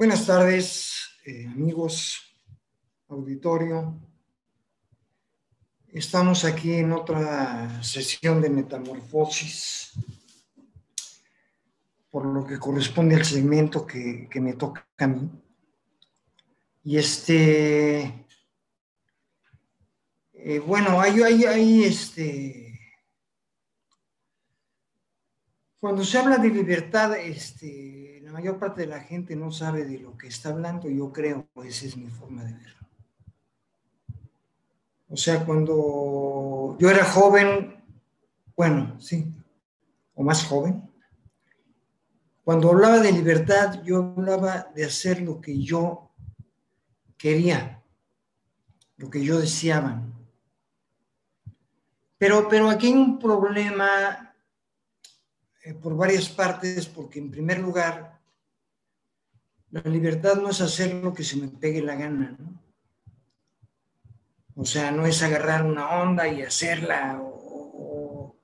Buenas tardes, eh, amigos, auditorio. Estamos aquí en otra sesión de metamorfosis, por lo que corresponde al segmento que, me toca a mí. Y este, eh, bueno, hay, hay, hay este, Cuando se habla de libertad, este, la mayor parte de la gente no sabe de lo que está hablando, yo creo, esa es mi forma de verlo. O sea, cuando yo era joven, bueno, sí, o más joven, cuando hablaba de libertad, yo hablaba de hacer lo que yo quería, lo que yo deseaba. Pero, pero aquí hay un problema eh, por varias partes, porque en primer lugar, la libertad no es hacer lo que se me pegue la gana, ¿no? O sea, no es agarrar una onda y hacerla. O,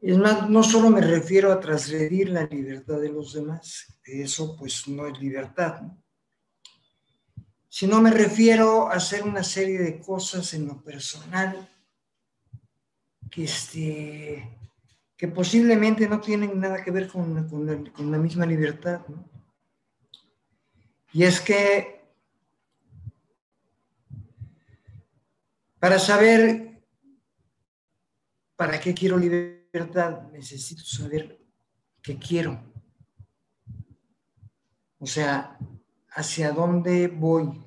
Es más, no solo me refiero a transgredir la libertad de los demás, eso pues no es libertad, ¿no? sino me refiero a hacer una serie de cosas en lo personal que, este, que posiblemente no tienen nada que ver con, la, misma libertad. Y es que para saber para qué quiero libertad, necesito saber qué quiero. O sea, hacia dónde voy.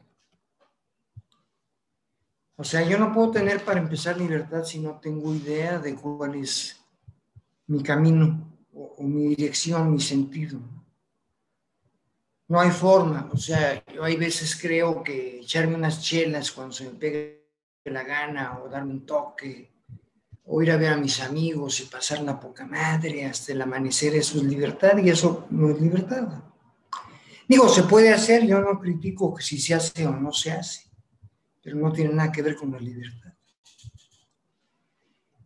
O sea, yo no puedo tener para empezar libertad si no tengo idea de cuál es mi camino o, mi dirección, mi sentido. No hay forma, o sea, yo hay veces creo que echarme unas chelas cuando se me pegue la gana o darme un toque o ir a ver a mis amigos y pasar la poca madre hasta el amanecer, eso es libertad y eso no es libertad. Digo, se puede hacer, yo no critico si se hace o no se hace, pero no tiene nada que ver con la libertad.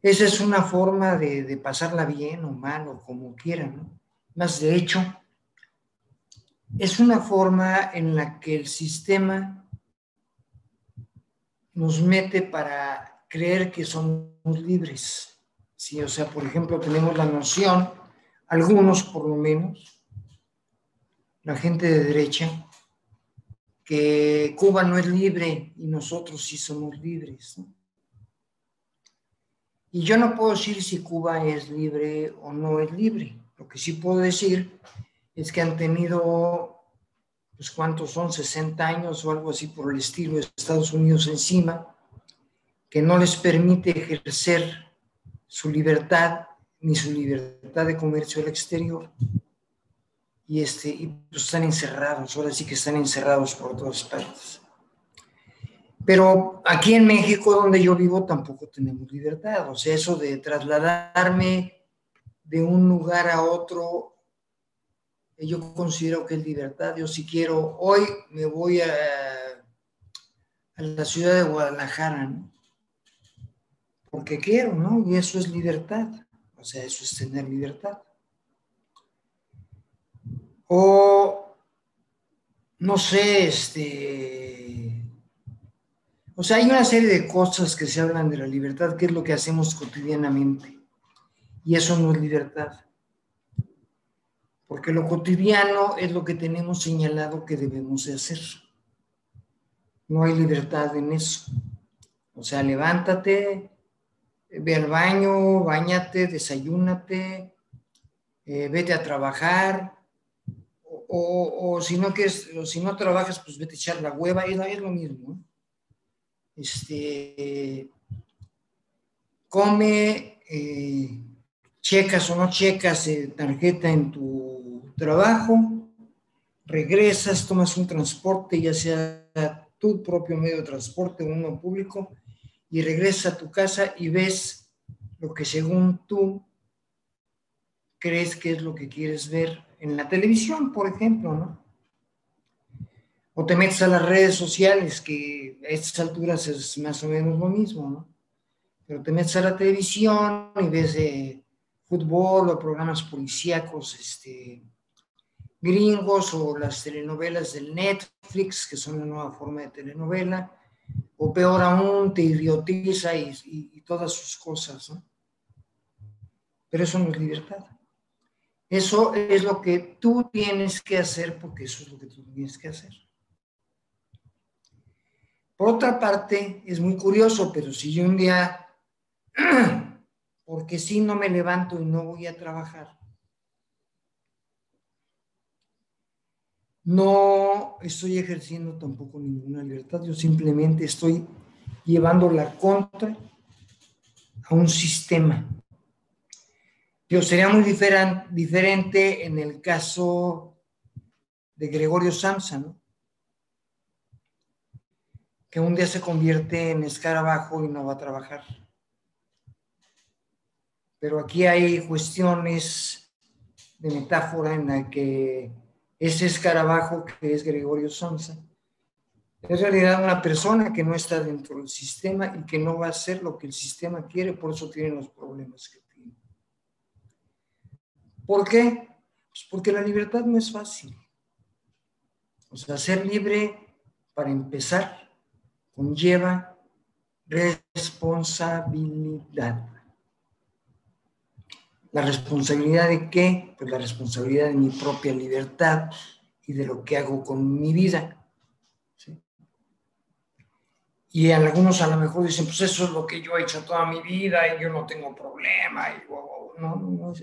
Esa es una forma de, pasarla bien o mal o como quieran, ¿no? Más de hecho, es una forma en la que el sistema nos mete para creer que somos libres. Sí, o sea, por ejemplo, tenemos la noción, algunos por lo menos, la gente de derecha, que Cuba no es libre y nosotros sí somos libres. Y yo no puedo decir si Cuba es libre o no es libre. Lo que sí puedo decir es que han tenido, pues cuántos son, 60 años o algo así por el estilo de Estados Unidos encima, que no les permite ejercer su libertad ni su libertad de comercio al exterior. Y, este, y pues están encerrados, ahora sí que están encerrados por todas partes. Pero aquí en México, donde yo vivo, tampoco tenemos libertad. O sea, eso de trasladarme de un lugar a otro, yo considero que es libertad. Yo si quiero, hoy me voy a, a la ciudad de Guadalajara, ¿no? Porque quiero, ¿no? Y eso es libertad. O sea, eso es tener libertad. O, no sé, este o sea, hay una serie de cosas que se hablan de la libertad, que es lo que hacemos cotidianamente. Y eso no es libertad. Porque lo cotidiano es lo que tenemos señalado que debemos de hacer. No hay libertad en eso. O sea, levántate, ve al baño, bañate, desayúnate, eh, vete a trabajar, o, si no si no trabajas, pues vete a echar la hueva, y es lo mismo este, come, eh, checas o no checas eh, tarjeta en tu trabajo, regresas, tomas un transporte, ya sea tu propio medio de transporte o uno público, y regresas a tu casa y ves lo que según tú crees que es lo que quieres ver en la televisión, por ejemplo, ¿no? O te metes a las redes sociales, que a estas alturas es más o menos lo mismo, ¿no? Pero te metes a la televisión y ves fútbol o programas policíacos, este, gringos o las telenovelas del Netflix, que son una nueva forma de telenovela, o peor aún, te idiotiza y, todas sus cosas. ¿no? Pero eso no es libertad. Eso es lo que tú tienes que hacer porque eso es lo que tú tienes que hacer. Por otra parte, es muy curioso, pero si yo un día, porque si no me levanto y no voy a trabajar, no estoy ejerciendo tampoco ninguna libertad, yo simplemente estoy llevando la contra a un sistema. Yo sería muy diferente en el caso de Gregorio Samsa, ¿no? Que un día se convierte en escarabajo y no va a trabajar. Pero aquí hay cuestiones de metáfora en la que ese escarabajo que es Gregorio Sonsa es realidad una persona que no está dentro del sistema y que no va a hacer lo que el sistema quiere, por eso tiene los problemas que tiene. ¿Por qué? Pues porque la libertad no es fácil. O sea, ser libre, para empezar, conlleva responsabilidad. ¿La responsabilidad de qué? Pues la responsabilidad de mi propia libertad y de lo que hago con mi vida. Y algunos a lo mejor dicen, pues eso es lo que yo he hecho toda mi vida y yo no tengo problema. Y, no, no, no,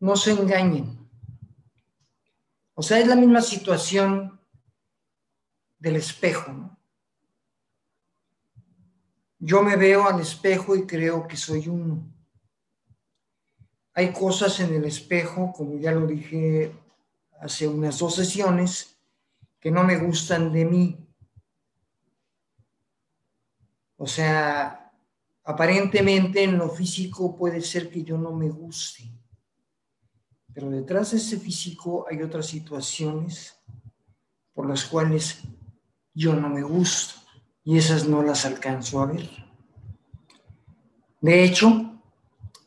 no se engañen. O sea, es la misma situación del espejo. Yo me veo al espejo y creo que soy uno. Hay cosas en el espejo, como ya lo dije hace unas dos sesiones, que no me gustan de mí. O sea, aparentemente en lo físico puede ser que yo no me guste, pero detrás de ese físico hay otras situaciones por las cuales yo no me gusto y esas no las alcanzo a ver. De hecho,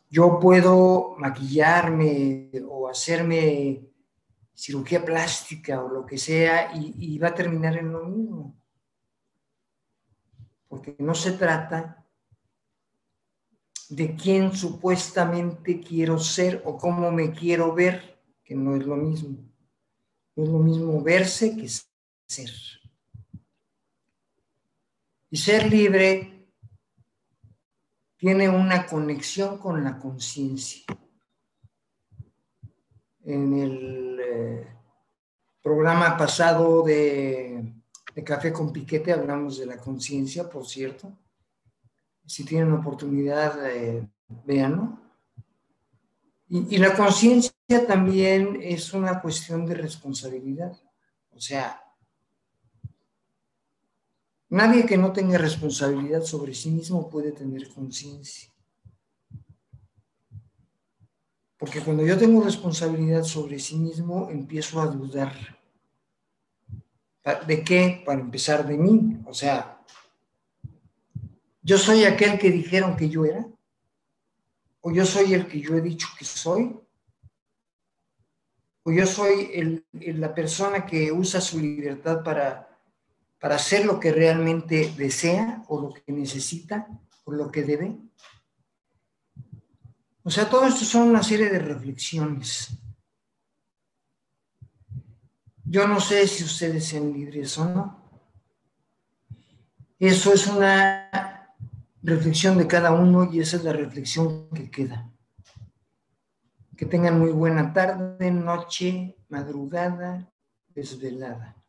yo puedo maquillarme o hacerme cirugía plástica o lo que sea y, va a terminar en lo mismo. Porque no se trata de quién supuestamente quiero ser o cómo me quiero ver, que no es lo mismo. No es lo mismo verse que ser. Y ser libre tiene una conexión con la conciencia. En el eh, programa pasado de, Café con Piquete hablamos de la conciencia, por cierto. Si tienen oportunidad, eh, véanlo. y la conciencia también es una cuestión de responsabilidad. O sea, Nadie que no tenga responsabilidad sobre sí mismo puede tener conciencia. Porque cuando yo tengo responsabilidad sobre sí mismo, empiezo a dudar. ¿De qué? Para empezar de mí. O sea, yo soy aquel que dijeron que yo era. O yo soy el que yo he dicho que soy. O yo soy la persona que usa su libertad para para hacer lo que realmente desea o lo que necesita o lo que debe? O sea, todo esto son una serie de reflexiones. Yo no sé si ustedes sean libres o no. Eso es una reflexión de cada uno y esa es la reflexión que queda. Que tengan muy buena tarde, noche, madrugada, desvelada.